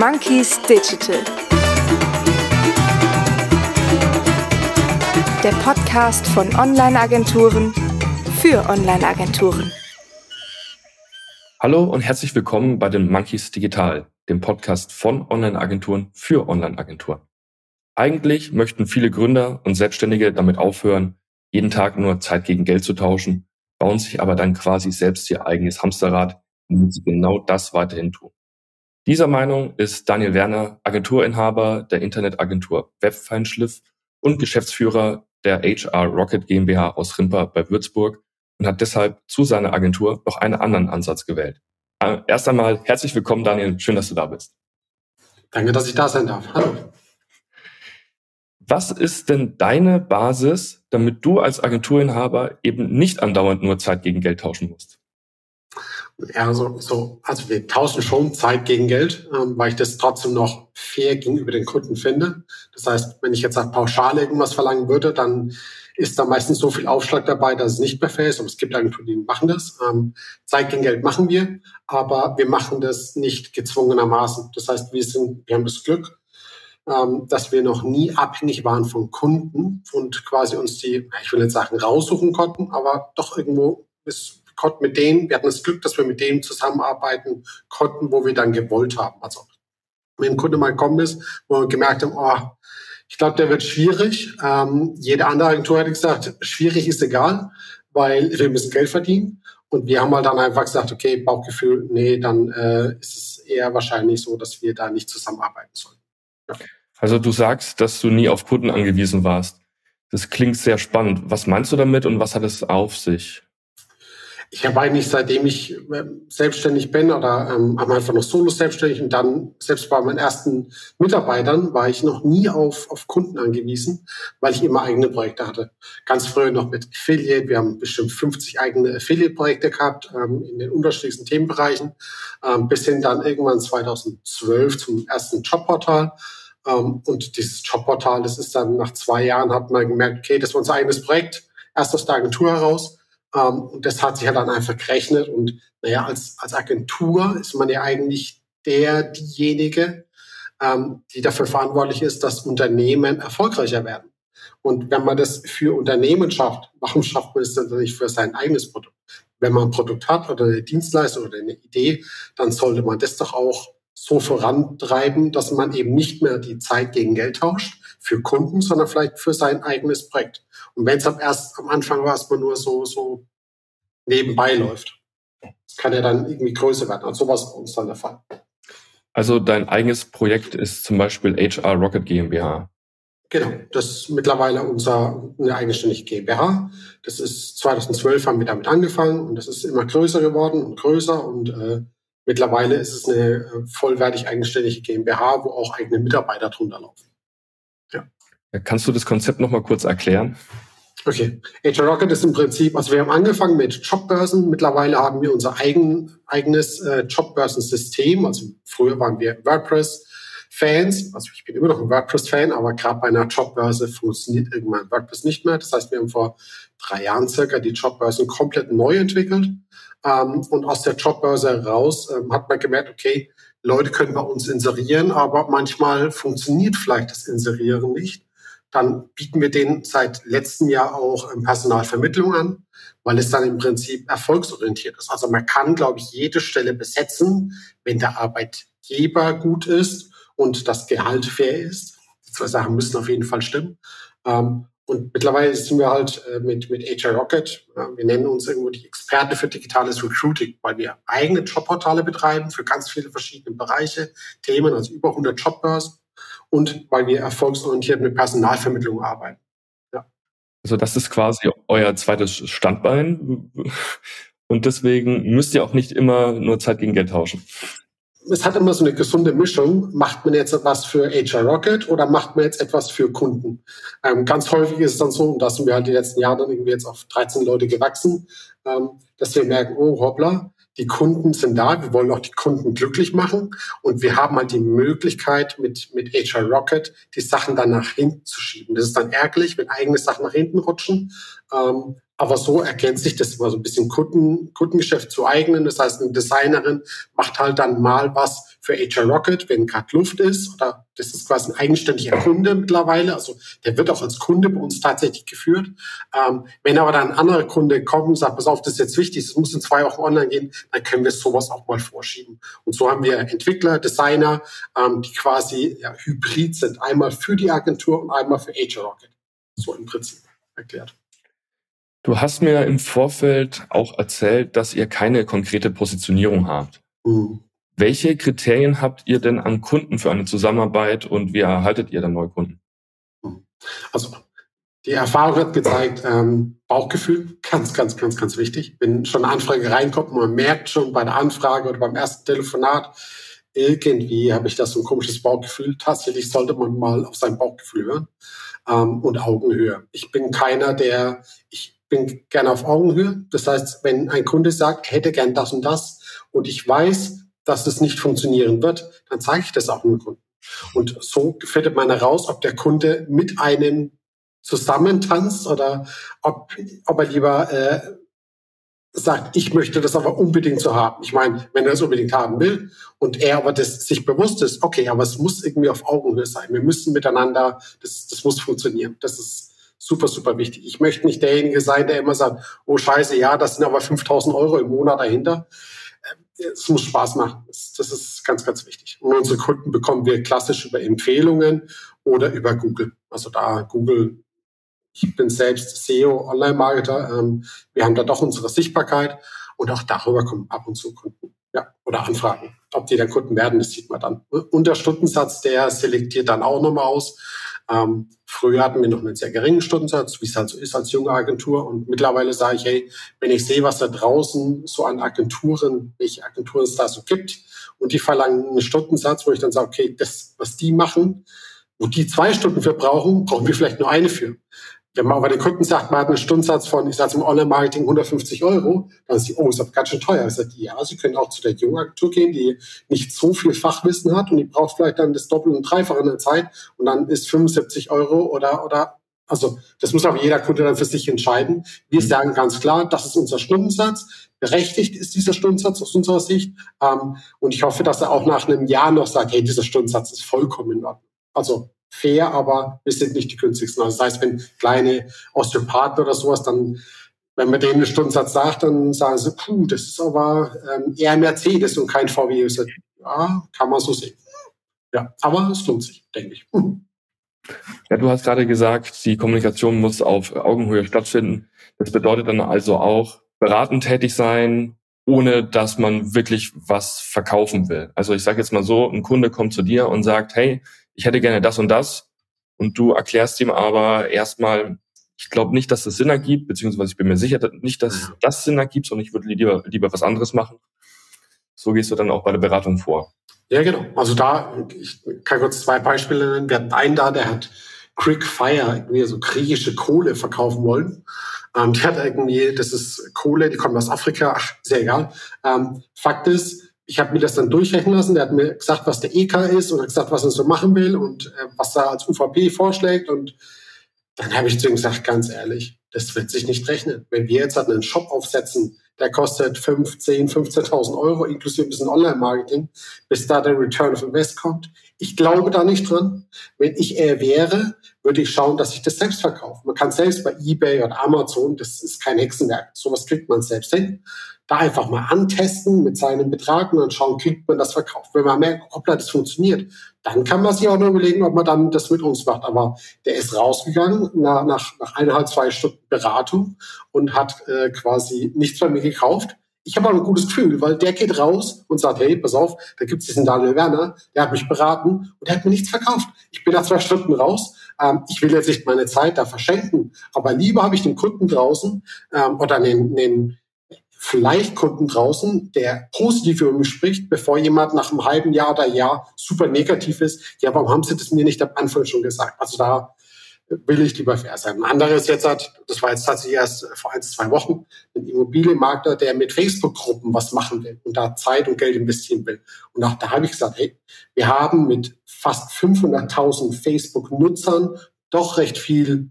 Monkeys Digital. Der Podcast von Online-Agenturen für Online-Agenturen. Hallo und herzlich willkommen bei den Monkeys Digital, dem Podcast von Online-Agenturen für Online-Agenturen. Eigentlich möchten viele Gründer und Selbstständige damit aufhören, jeden Tag nur Zeit gegen Geld zu tauschen, bauen sich aber dann quasi selbst ihr eigenes Hamsterrad, damit sie genau das weiterhin tun. Dieser Meinung ist Daniel Werner, Agenturinhaber der Internetagentur Webfeinschliff und Geschäftsführer der HR Rocket GmbH aus Rimper bei Würzburg und hat deshalb zu seiner Agentur noch einen anderen Ansatz gewählt. Äh, erst einmal herzlich willkommen, Daniel. Schön, dass du da bist. Danke, dass ich da sein darf. Hallo. Was ist denn deine Basis, damit du als Agenturinhaber eben nicht andauernd nur Zeit gegen Geld tauschen musst? Ja, so, so, also wir tauschen schon Zeit gegen Geld, ähm, weil ich das trotzdem noch fair gegenüber den Kunden finde. Das heißt, wenn ich jetzt auf pauschal irgendwas verlangen würde, dann ist da meistens so viel Aufschlag dabei, dass es nicht mehr fair ist. Aber es gibt Agenturen, die machen das. Ähm, Zeit gegen Geld machen wir, aber wir machen das nicht gezwungenermaßen. Das heißt, wir sind, wir haben das Glück, ähm, dass wir noch nie abhängig waren von Kunden und quasi uns die, ich will nicht sagen raussuchen konnten, aber doch irgendwo ist konnten mit denen, wir hatten das Glück, dass wir mit denen zusammenarbeiten konnten, wo wir dann gewollt haben. Also wenn ein Kunde mal gekommen ist, wo wir gemerkt haben, oh, ich glaube, der wird schwierig. Ähm, jede andere Agentur hätte gesagt, schwierig ist egal, weil wir müssen Geld verdienen. Und wir haben halt dann einfach gesagt, okay, Bauchgefühl, nee, dann äh, ist es eher wahrscheinlich so, dass wir da nicht zusammenarbeiten sollen. Ja. Also du sagst, dass du nie auf Kunden angewiesen warst. Das klingt sehr spannend. Was meinst du damit und was hat es auf sich? Ich habe eigentlich, seitdem ich ähm, selbstständig bin oder ähm, am Anfang noch solo selbstständig und dann selbst bei meinen ersten Mitarbeitern war ich noch nie auf, auf Kunden angewiesen, weil ich immer eigene Projekte hatte. Ganz früher noch mit Affiliate. Wir haben bestimmt 50 eigene Affiliate-Projekte gehabt ähm, in den unterschiedlichsten Themenbereichen, ähm, bis hin dann irgendwann 2012 zum ersten Jobportal. Ähm, und dieses Jobportal, das ist dann nach zwei Jahren, hat man gemerkt, okay, das war unser eigenes Projekt, erst aus der Agentur heraus ähm, und das hat sich ja dann einfach gerechnet. Und naja, als, als Agentur ist man ja eigentlich der, diejenige, ähm, die dafür verantwortlich ist, dass Unternehmen erfolgreicher werden. Und wenn man das für Unternehmen schafft, warum schafft man es dann nicht für sein eigenes Produkt? Wenn man ein Produkt hat oder eine Dienstleistung oder eine Idee, dann sollte man das doch auch so vorantreiben, dass man eben nicht mehr die Zeit gegen Geld tauscht für Kunden, sondern vielleicht für sein eigenes Projekt. Und wenn es am erst am Anfang war, erstmal nur so, so nebenbei läuft. Kann ja dann irgendwie größer werden. Also sowas bei uns dann der Fall. Also dein eigenes Projekt ist zum Beispiel HR Rocket GmbH. Genau, das ist mittlerweile unser eine eigenständige GmbH. Das ist 2012 haben wir damit angefangen und das ist immer größer geworden und größer und äh, mittlerweile ist es eine äh, vollwertig eigenständige GmbH, wo auch eigene Mitarbeiter drunter laufen. Ja. Kannst du das Konzept noch mal kurz erklären? Okay. HR Rocket ist im Prinzip, also wir haben angefangen mit Jobbörsen. Mittlerweile haben wir unser eigen, eigenes äh, Jobbörsensystem. Also früher waren wir WordPress-Fans. Also ich bin immer noch ein WordPress-Fan, aber gerade bei einer Jobbörse funktioniert irgendwann WordPress nicht mehr. Das heißt, wir haben vor drei Jahren circa die Jobbörsen komplett neu entwickelt. Ähm, und aus der Jobbörse heraus ähm, hat man gemerkt, okay, Leute können bei uns inserieren, aber manchmal funktioniert vielleicht das Inserieren nicht dann bieten wir denen seit letztem Jahr auch ähm, Personalvermittlung an, weil es dann im Prinzip erfolgsorientiert ist. Also man kann, glaube ich, jede Stelle besetzen, wenn der Arbeitgeber gut ist und das Gehalt fair ist. Die zwei Sachen müssen auf jeden Fall stimmen. Ähm, und mittlerweile sind wir halt äh, mit, mit HR Rocket, wir nennen uns irgendwo die Experte für digitales Recruiting, weil wir eigene Jobportale betreiben für ganz viele verschiedene Bereiche, Themen, also über 100 Jobbörsen und weil wir erfolgsorientiert mit Personalvermittlung arbeiten. Ja. Also das ist quasi euer zweites Standbein und deswegen müsst ihr auch nicht immer nur Zeit gegen Geld tauschen. Es hat immer so eine gesunde Mischung. Macht man jetzt etwas für HR Rocket oder macht man jetzt etwas für Kunden? Ähm, ganz häufig ist es dann so, und da sind wir halt die letzten Jahre dann irgendwie jetzt auf 13 Leute gewachsen, ähm, dass wir merken, oh hoppla, die Kunden sind da, wir wollen auch die Kunden glücklich machen und wir haben halt die Möglichkeit mit, mit HR Rocket die Sachen dann nach hinten zu schieben. Das ist dann ärgerlich, wenn eigene Sachen nach hinten rutschen. Ähm, aber so ergänzt sich das immer so ein bisschen Kunden, Kundengeschäft zu eignen. Das heißt, eine Designerin macht halt dann mal was für HR Rocket, wenn gerade Luft ist, oder das ist quasi ein eigenständiger Kunde mittlerweile, also der wird auch als Kunde bei uns tatsächlich geführt. Ähm, wenn aber dann ein anderer Kunde kommt und sagt, pass auf, das ist jetzt wichtig, das muss in zwei Wochen online gehen, dann können wir sowas auch mal vorschieben. Und so haben wir Entwickler, Designer, ähm, die quasi ja, hybrid sind, einmal für die Agentur und einmal für HR Rocket. So im Prinzip erklärt. Du hast mir im Vorfeld auch erzählt, dass ihr keine konkrete Positionierung habt. Mhm. Welche Kriterien habt ihr denn an Kunden für eine Zusammenarbeit und wie erhaltet ihr dann neue Kunden? Also die Erfahrung hat gezeigt, ähm, Bauchgefühl, ganz, ganz, ganz, ganz wichtig. Wenn schon eine Anfrage reinkommt, man merkt schon bei der Anfrage oder beim ersten Telefonat, irgendwie habe ich das so ein komisches Bauchgefühl. Tatsächlich sollte man mal auf sein Bauchgefühl hören ähm, und Augenhöhe. Ich bin keiner, der, ich bin gerne auf Augenhöhe. Das heißt, wenn ein Kunde sagt, hätte gern das und das und ich weiß, dass das nicht funktionieren wird, dann zeige ich das auch dem Kunden. Und so findet man heraus, ob der Kunde mit einem zusammentanzt oder ob, ob er lieber äh, sagt, ich möchte das aber unbedingt so haben. Ich meine, wenn er das unbedingt haben will und er aber das sich bewusst ist, okay, aber es muss irgendwie auf Augenhöhe sein. Wir müssen miteinander, das, das muss funktionieren. Das ist super, super wichtig. Ich möchte nicht derjenige sein, der immer sagt, oh scheiße, ja, das sind aber 5000 Euro im Monat dahinter. Es muss Spaß machen. Das, ist ganz, ganz wichtig. Und unsere Kunden bekommen wir klassisch über Empfehlungen oder über Google. Also da Google, ich bin selbst SEO, Online-Marketer. Ähm, wir haben da doch unsere Sichtbarkeit und auch darüber kommen ab und zu Kunden. Ja, oder Anfragen. Ob die dann Kunden werden, das sieht man dann. Und der Stundensatz, der selektiert dann auch nochmal aus. Ähm, früher hatten wir noch einen sehr geringen Stundensatz, wie es halt so ist als junge Agentur. Und mittlerweile sage ich, hey, wenn ich sehe, was da draußen so an Agenturen, welche Agenturen es da so gibt, und die verlangen einen Stundensatz, wo ich dann sage, okay, das, was die machen, wo die zwei Stunden für brauchen, brauchen wir vielleicht nur eine für. Wenn man aber den Kunden sagt, man hat einen Stundensatz von, ich sage im Online-Marketing 150 Euro, dann ist die, oh, ist das ganz schön teuer. Ich sage, ja, Sie können auch zu der jungen Agentur gehen, die nicht so viel Fachwissen hat und die braucht vielleicht dann das Doppel- und Dreifache in der Zeit und dann ist 75 Euro oder, oder, also das muss aber jeder Kunde dann für sich entscheiden. Wir mhm. sagen ganz klar, das ist unser Stundensatz. Berechtigt ist dieser Stundensatz aus unserer Sicht. Ähm, und ich hoffe, dass er auch nach einem Jahr noch sagt, hey, dieser Stundensatz ist vollkommen in Ordnung. Also fair, aber wir sind nicht die günstigsten. Also das heißt, wenn kleine Osteopathen oder sowas dann, wenn man denen einen Stundensatz sagt, dann sagen sie, puh, das ist aber ähm, eher Mercedes und kein VW. Ich sage, ja, kann man so sehen. Ja, aber es lohnt sich, denke ich. Ja, du hast gerade gesagt, die Kommunikation muss auf Augenhöhe stattfinden. Das bedeutet dann also auch beratend tätig sein, ohne dass man wirklich was verkaufen will. Also ich sage jetzt mal so, ein Kunde kommt zu dir und sagt, hey, ich hätte gerne das und das. Und du erklärst ihm aber erstmal, ich glaube nicht, dass das Sinn ergibt, beziehungsweise ich bin mir sicher nicht, dass das Sinn ergibt, sondern ich würde lieber, lieber was anderes machen. So gehst du dann auch bei der Beratung vor. Ja, genau. Also da, ich kann kurz zwei Beispiele nennen. Wir hatten einen da, der hat Quick Fire, irgendwie so griechische Kohle verkaufen wollen. Ähm, die hat irgendwie, das ist Kohle, die kommt aus Afrika, ach, sehr egal. Ähm, Fakt ist, ich habe mir das dann durchrechnen lassen. Der hat mir gesagt, was der EK ist und hat gesagt, was er so machen will und äh, was er als UVP vorschlägt. Und dann habe ich zu ihm gesagt, ganz ehrlich, das wird sich nicht rechnen. Wenn wir jetzt halt einen Shop aufsetzen, der kostet 5, 10, 15.000 Euro, inklusive ein bisschen Online-Marketing, bis da der Return of Invest kommt. Ich glaube da nicht dran. Wenn ich er wäre, würde ich schauen, dass ich das selbst verkaufe. Man kann selbst bei eBay oder Amazon, das ist kein Hexenwerk. Sowas kriegt man selbst hin da einfach mal antesten mit seinem Betrag und dann schauen, kriegt man das verkauft. Wenn man merkt, hoppla, das funktioniert, dann kann man sich auch noch überlegen, ob man dann das mit uns macht. Aber der ist rausgegangen nach, nach, nach eineinhalb, zwei Stunden Beratung und hat äh, quasi nichts bei mir gekauft. Ich habe aber ein gutes Gefühl, weil der geht raus und sagt, hey, pass auf, da gibt es diesen Daniel Werner, der hat mich beraten und der hat mir nichts verkauft. Ich bin nach zwei Stunden raus. Ähm, ich will jetzt nicht meine Zeit da verschenken, aber lieber habe ich den Kunden draußen ähm, oder den, den, vielleicht Kunden draußen, der positiv über mich spricht, bevor jemand nach einem halben Jahr oder Jahr super negativ ist. Ja, warum haben Sie das mir nicht am Anfang schon gesagt? Also da will ich lieber fair sein. Ein anderes jetzt hat, das war jetzt tatsächlich erst vor ein, zwei Wochen, ein Immobilienmakler, der mit Facebook-Gruppen was machen will und da Zeit und Geld investieren will. Und auch da habe ich gesagt, hey, wir haben mit fast 500.000 Facebook-Nutzern doch recht viel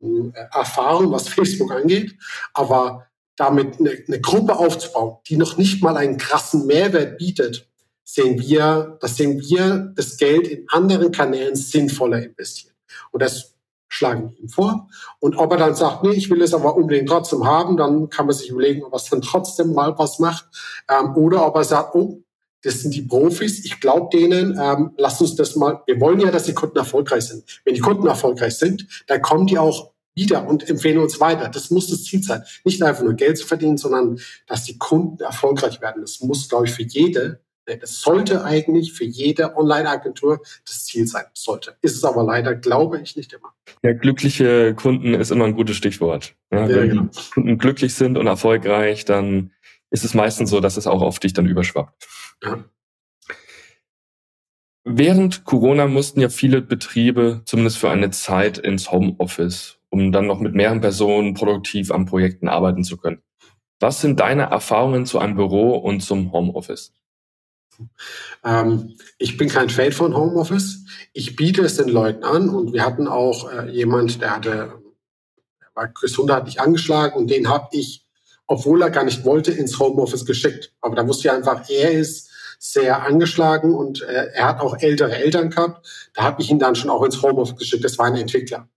äh, Erfahrung, was Facebook angeht. Aber damit eine, eine Gruppe aufzubauen, die noch nicht mal einen krassen Mehrwert bietet, sehen wir, dass sehen wir das Geld in anderen Kanälen sinnvoller investieren. Und das schlagen wir ihm vor. Und ob er dann sagt, nee, ich will es aber unbedingt trotzdem haben, dann kann man sich überlegen, ob er dann trotzdem mal was macht. Ähm, oder ob er sagt, oh, das sind die Profis, ich glaube denen, ähm, lasst uns das mal, wir wollen ja, dass die Kunden erfolgreich sind. Wenn die Kunden erfolgreich sind, dann kommen die auch wieder und empfehlen uns weiter. Das muss das Ziel sein. Nicht einfach nur Geld zu verdienen, sondern dass die Kunden erfolgreich werden. Das muss, glaube ich, für jede, das sollte eigentlich für jede Online-Agentur das Ziel sein. Sollte. Ist es aber leider, glaube ich, nicht immer. Ja, glückliche Kunden ist immer ein gutes Stichwort. Ja, ja, wenn genau. Kunden glücklich sind und erfolgreich, dann ist es meistens so, dass es auch auf dich dann überschwappt. Ja. Während Corona mussten ja viele Betriebe zumindest für eine Zeit ins Homeoffice, um dann noch mit mehreren Personen produktiv an Projekten arbeiten zu können. Was sind deine Erfahrungen zu einem Büro und zum Homeoffice? Ähm, ich bin kein Fan von Homeoffice. Ich biete es den Leuten an und wir hatten auch äh, jemand, der hatte, der war gesundheitlich angeschlagen und den habe ich, obwohl er gar nicht wollte, ins Homeoffice geschickt. Aber da wusste ich einfach, er ist sehr angeschlagen und äh, er hat auch ältere Eltern gehabt. Da habe ich ihn dann schon auch ins Homeoffice geschickt. Das war ein Entwickler.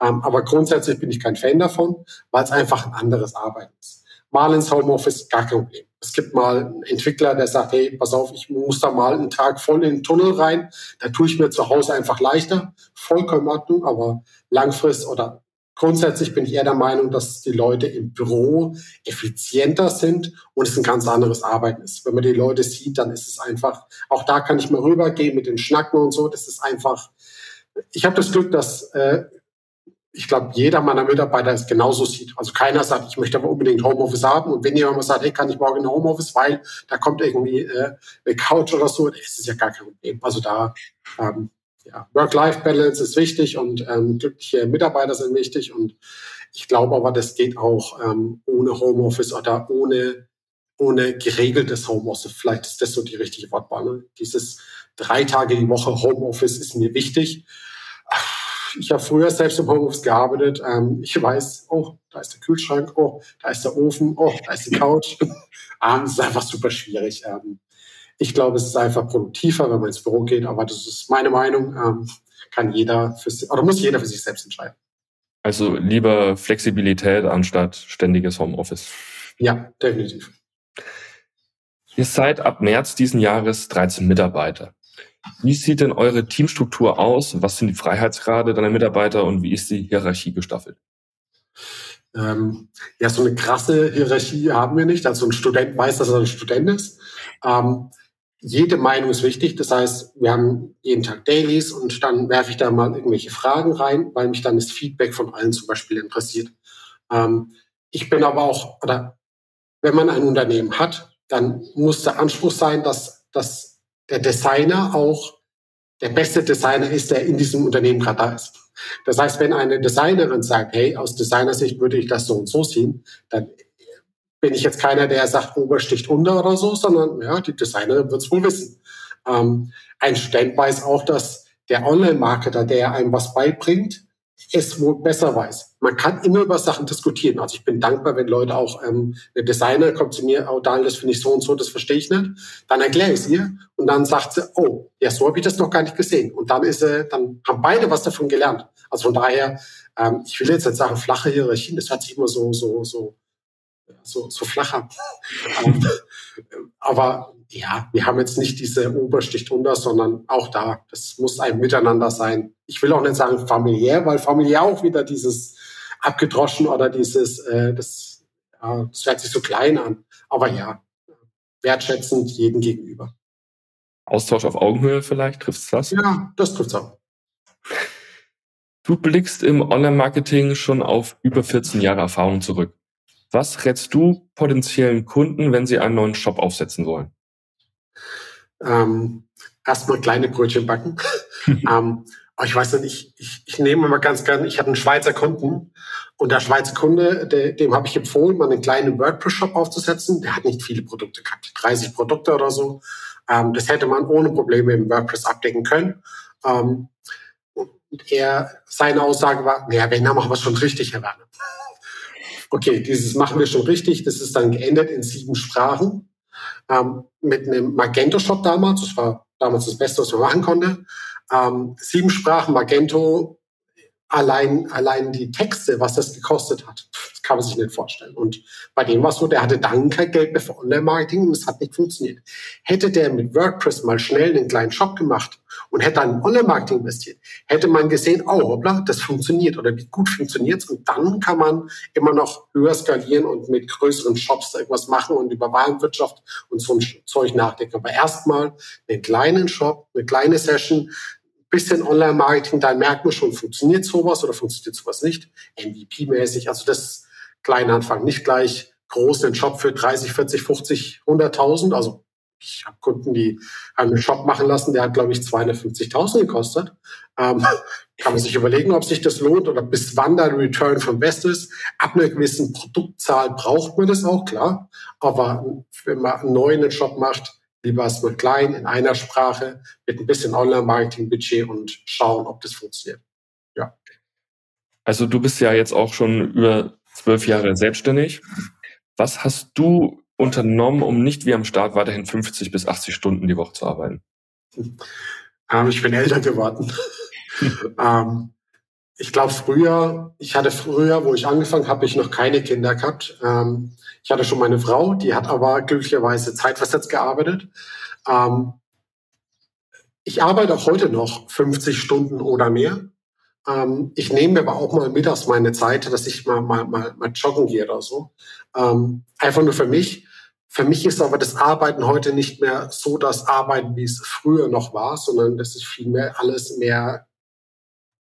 Ähm, aber grundsätzlich bin ich kein Fan davon, weil es einfach ein anderes Arbeiten ist. Mal ins Homeoffice, gar kein Problem. Es gibt mal einen Entwickler, der sagt, hey, pass auf, ich muss da mal einen Tag voll in den Tunnel rein. Da tue ich mir zu Hause einfach leichter. Vollkommen Ordnung, aber langfristig oder grundsätzlich bin ich eher der Meinung, dass die Leute im Büro effizienter sind und es ein ganz anderes Arbeiten ist. Wenn man die Leute sieht, dann ist es einfach, auch da kann ich mal rübergehen mit den Schnacken und so. Das ist einfach, ich habe das Glück, dass äh, ich glaube, jeder meiner Mitarbeiter es genauso sieht. Also keiner sagt, ich möchte aber unbedingt Homeoffice haben. Und wenn jemand sagt, hey, kann ich morgen in Homeoffice, weil da kommt irgendwie äh, eine Couch oder so, dann ist es ja gar kein Problem. Also da ähm, ja, Work-Life-Balance ist wichtig und ähm, glückliche Mitarbeiter sind wichtig. Und ich glaube aber, das geht auch ähm, ohne Homeoffice oder ohne, ohne geregeltes Homeoffice. Vielleicht ist das so die richtige Wortwahl. Ne? Dieses drei Tage die Woche Homeoffice ist mir wichtig. Ich habe früher selbst im Homeoffice gearbeitet. Ähm, ich weiß, oh, da ist der Kühlschrank, oh, da ist der Ofen, oh, da ist die Couch. es ist einfach super schwierig. Ähm, ich glaube, es ist einfach produktiver, wenn man ins Büro geht, aber das ist meine Meinung. Ähm, kann jeder für sich, oder muss jeder für sich selbst entscheiden. Also lieber Flexibilität anstatt ständiges Homeoffice. Ja, definitiv. Ihr seid ab März diesen Jahres 13 Mitarbeiter. Wie sieht denn eure Teamstruktur aus? Was sind die Freiheitsgrade deiner Mitarbeiter und wie ist die Hierarchie gestaffelt? Ähm, ja, so eine krasse Hierarchie haben wir nicht. Also ein Student weiß, dass er ein Student ist. Ähm, jede Meinung ist wichtig. Das heißt, wir haben jeden Tag Dailies und dann werfe ich da mal irgendwelche Fragen rein, weil mich dann das Feedback von allen zum Beispiel interessiert. Ähm, ich bin aber auch, oder wenn man ein Unternehmen hat, dann muss der Anspruch sein, dass, dass der Designer auch der beste Designer ist, der in diesem Unternehmen gerade da ist. Das heißt, wenn eine Designerin sagt, hey, aus Designersicht würde ich das so und so sehen, dann bin ich jetzt keiner, der sagt, Ober sticht unter oder so, sondern ja, die Designerin wird es wohl wissen. Ähm, ein Student weiß auch, dass der Online-Marketer, der einem was beibringt, es wohl besser weiß. Man kann immer über Sachen diskutieren. Also ich bin dankbar, wenn Leute auch, ähm, der Designer kommt zu mir, oh Daniel, das finde ich so und so, das verstehe ich nicht. Dann erkläre ich es ihr und dann sagt sie, oh, ja, so habe ich das noch gar nicht gesehen. Und dann ist äh, dann haben beide was davon gelernt. Also von daher, ähm, ich will jetzt nicht sagen, flache Hierarchien, das hört sich immer so, so, so so, so flacher. Aber ja, wir haben jetzt nicht diese Obersticht drunter, sondern auch da, das muss ein Miteinander sein. Ich will auch nicht sagen familiär, weil familiär auch wieder dieses abgedroschen oder dieses, äh, das, ja, das hört sich so klein an. Aber ja, wertschätzend jedem gegenüber. Austausch auf Augenhöhe vielleicht, trifft's das? Ja, das trifft's auch. Du blickst im Online-Marketing schon auf über 14 Jahre Erfahrung zurück. Was rätst du potenziellen Kunden, wenn sie einen neuen Shop aufsetzen wollen? Ähm, erstmal kleine Brötchen backen. ähm, ich weiß nicht, ich, ich, ich nehme immer ganz gerne, ich hatte einen Schweizer Kunden und der Schweizer Kunde, der, dem habe ich empfohlen, mal einen kleinen WordPress-Shop aufzusetzen. Der hat nicht viele Produkte gehabt, 30 Produkte oder so. Ähm, das hätte man ohne Probleme im WordPress abdecken können. Ähm, und er, seine Aussage war, naja, wenn, dann machen wir es schon richtig, Herr Werner okay, dieses machen wir schon richtig, das ist dann geändert in sieben Sprachen. Ähm, mit einem Magento-Shop damals. Das war damals das Beste, was man machen konnte. Ähm, sieben Sprachen Magento allein, allein die Texte, was das gekostet hat, kann man sich nicht vorstellen. Und bei dem war es so, der hatte dann kein Geld mehr für Online-Marketing und es hat nicht funktioniert. Hätte der mit WordPress mal schnell einen kleinen Shop gemacht und hätte dann in Online-Marketing investiert, hätte man gesehen, oh hoppla, das funktioniert oder wie gut funktioniert Und dann kann man immer noch höher skalieren und mit größeren Shops irgendwas machen und über Warenwirtschaft und so ein Zeug nachdenken. Aber erstmal einen kleinen Shop, eine kleine Session, bisschen Online-Marketing, dann merkt man schon, funktioniert sowas oder funktioniert sowas nicht. MVP-mäßig, also das kleine Anfang, nicht gleich groß den Shop für 30, 40, 50, 100.000. Also ich habe Kunden, die einen Shop machen lassen, der hat, glaube ich, 250.000 gekostet. Ähm, kann man sich überlegen, ob sich das lohnt oder bis wann ein Return from Best ist. Ab einer gewissen Produktzahl braucht man das auch, klar. Aber wenn man einen neuen Shop macht, lieber erstmal klein in einer Sprache mit ein bisschen Online-Marketing-Budget und schauen, ob das funktioniert. Ja. Also du bist ja jetzt auch schon über zwölf Jahre selbstständig. Was hast du unternommen, um nicht wie am Start weiterhin 50 bis 80 Stunden die Woche zu arbeiten? Ähm, ich bin älter geworden. ähm, ich glaube früher, ich hatte früher, wo ich angefangen habe, ich noch keine Kinder gehabt. Ähm, ich hatte schon meine Frau, die hat aber glücklicherweise zeitversetzt gearbeitet. Ich arbeite auch heute noch 50 Stunden oder mehr. Ähm, ich nehme aber auch mal mittags meine Zeit, dass ich mal, mal, mal, mal joggen gehe oder so. Ähm, einfach nur für mich. Für mich ist aber das Arbeiten heute nicht mehr so das Arbeiten, wie es früher noch war, sondern das ist vielmehr alles mehr,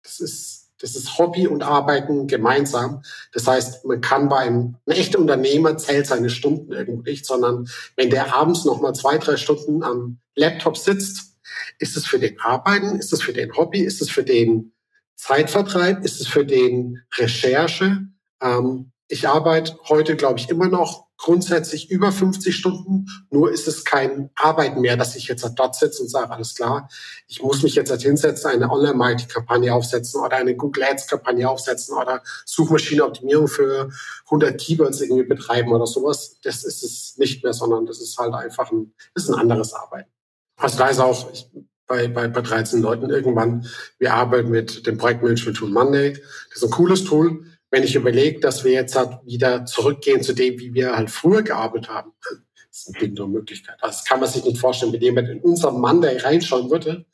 das ist das ist Hobby und Arbeiten gemeinsam. Das heißt, man kann beim ein echter Unternehmer zählt seine Stunden irgendwo nicht, sondern wenn der abends noch mal zwei, drei Stunden am Laptop sitzt, ist es für den Arbeiten, ist es für den Hobby, ist es für den Zeitvertreib, ist es für den Recherche. Ähm, ich arbeite heute, glaube ich, immer noch grundsätzlich über 50 Stunden. Nur ist es kein Arbeiten mehr, dass ich jetzt dort sitze und sage, alles klar, ich muss mich jetzt hinsetzen, eine Online-Marketing-Kampagne aufsetzen oder eine Google Ads-Kampagne aufsetzen oder Suchmaschinenoptimierung für 100 Keywords irgendwie betreiben oder sowas. Das ist es nicht mehr, sondern das ist halt einfach ein, ist ein anderes Arbeiten. Also da ist auch, ich, bei, bei, bei 13 Leuten irgendwann, wir arbeiten mit dem Projektmanagement-Tool Monday. Das ist ein cooles Tool wenn ich überlege, dass wir jetzt halt wieder zurückgehen zu dem, wie wir halt früher gearbeitet haben, das ist eine bindende Möglichkeit. Das kann man sich nicht vorstellen, wenn jemand in unserem Monday reinschauen würde.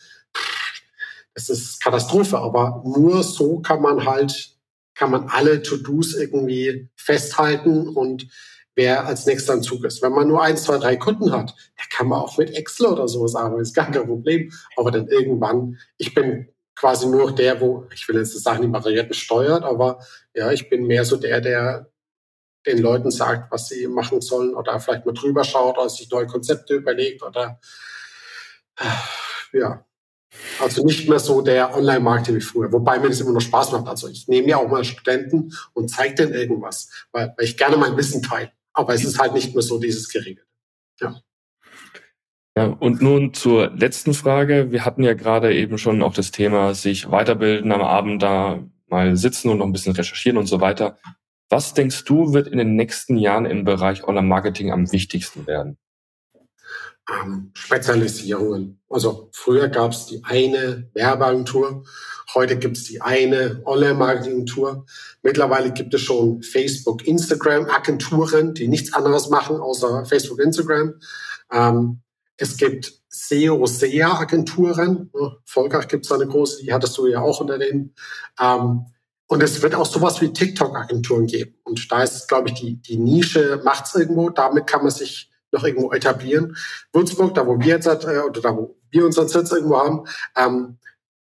Das ist Katastrophe, aber nur so kann man halt, kann man alle To-Dos irgendwie festhalten und wer als nächster am Zug ist. Wenn man nur eins, zwei, drei Kunden hat, da kann man auch mit Excel oder sowas arbeiten, ist gar kein Problem. Aber dann irgendwann, ich bin quasi nur der, wo, ich will jetzt sagen, die Marionetten steuert, aber ja, ich bin mehr so der, der den Leuten sagt, was sie machen sollen oder vielleicht mal drüber schaut oder sich neue Konzepte überlegt oder ja. Also nicht mehr so der Online-Marketing wie früher, wobei mir das immer noch Spaß macht. Also ich nehme ja auch mal Studenten und zeige denen irgendwas, weil, weil ich gerne mein Wissen teile. Aber es ist halt nicht mehr so dieses geregelt. Ja. Ja, und nun zur letzten Frage. Wir hatten ja gerade eben schon auch das Thema sich weiterbilden am Abend da mal sitzen und noch ein bisschen recherchieren und so weiter. Was denkst du, wird in den nächsten Jahren im Bereich Online-Marketing am wichtigsten werden? Ähm, Spezialisierungen. Also früher gab es die eine Werbeagentur, heute gibt es die eine Online-Marketing-Tour. Mittlerweile gibt es schon Facebook, Instagram-Agenturen, die nichts anderes machen außer Facebook, Instagram. Ähm, es gibt SEO, SEA-Agenturen. Volker gibt es eine große, die hattest du ja auch unter den. Ähm, und es wird auch sowas wie TikTok-Agenturen geben. Und da ist, glaube ich, die, die Nische macht's irgendwo. Damit kann man sich noch irgendwo etablieren. Würzburg, da wo wir jetzt, äh, oder da wo wir unseren Sitz irgendwo haben, ähm,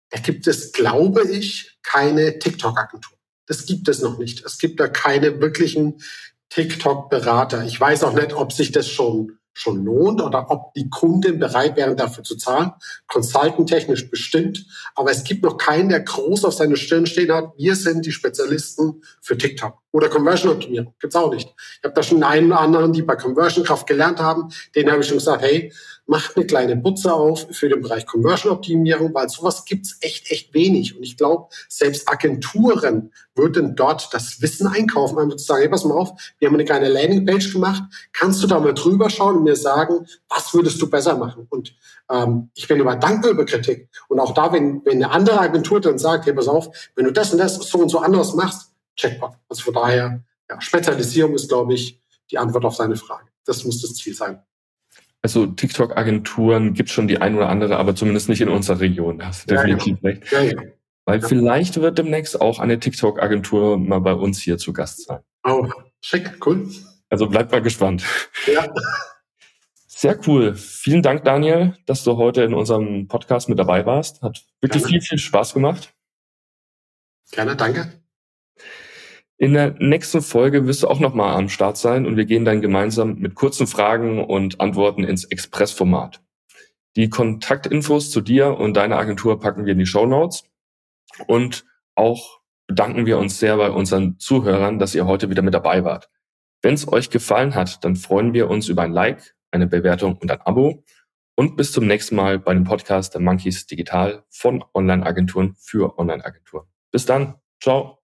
da gibt es, glaube ich, keine TikTok-Agentur. Das gibt es noch nicht. Es gibt da keine wirklichen TikTok-Berater. Ich weiß auch nicht, ob sich das schon schon lohnt oder ob die Kunden bereit wären, dafür zu zahlen. Consultant-technisch bestimmt. Aber es gibt noch keinen, der groß auf seiner Stirn stehen hat. Wir sind die Spezialisten für TikTok. Oder Conversion-Optimierung. Gibt's auch nicht. Ich habe da schon einen oder anderen, die bei Conversion Kraft gelernt haben. Denen habe ich schon gesagt, hey, macht eine kleine Butze auf für den Bereich Conversion-Optimierung, weil sowas gibt's echt, echt wenig. Und ich glaube, selbst Agenturen würden dort das Wissen einkaufen, einfach zu sagen, hey, pass mal auf, wir haben eine kleine Landingpage gemacht, kannst du da mal drüber schauen und mir sagen, was würdest du besser machen? Und ähm, ich bin immer dankbar über Kritik. Und auch da, wenn, wenn eine andere Agentur dann sagt, hey, pass auf, wenn du das und das so und so anderes machst, Checkpoint. Also von daher, ja, Spezialisierung ist, glaube ich, die Antwort auf seine Frage. Das muss das Ziel sein. Also TikTok-Agenturen gibt schon die ein oder andere, aber zumindest nicht in unserer Region. Da hast du ja, definitiv ja. recht. Ja, ja. Weil vielleicht wird demnächst auch eine TikTok-Agentur mal bei uns hier zu Gast sein. Oh, schick, cool. Also bleibt mal gespannt. Ja. Sehr cool. Vielen Dank, Daniel, dass du heute in unserem Podcast mit dabei warst. Hat wirklich Gerne. viel, viel Spaß gemacht. Gerne, danke. In der nächsten Folge wirst du auch nochmal am Start sein und wir gehen dann gemeinsam mit kurzen Fragen und Antworten ins Expressformat. Die Kontaktinfos zu dir und deiner Agentur packen wir in die Show Notes und auch bedanken wir uns sehr bei unseren Zuhörern, dass ihr heute wieder mit dabei wart. Wenn es euch gefallen hat, dann freuen wir uns über ein Like, eine Bewertung und ein Abo. Und bis zum nächsten Mal bei dem Podcast der Monkeys Digital von Online-Agenturen für Online-Agenturen. Bis dann. Ciao.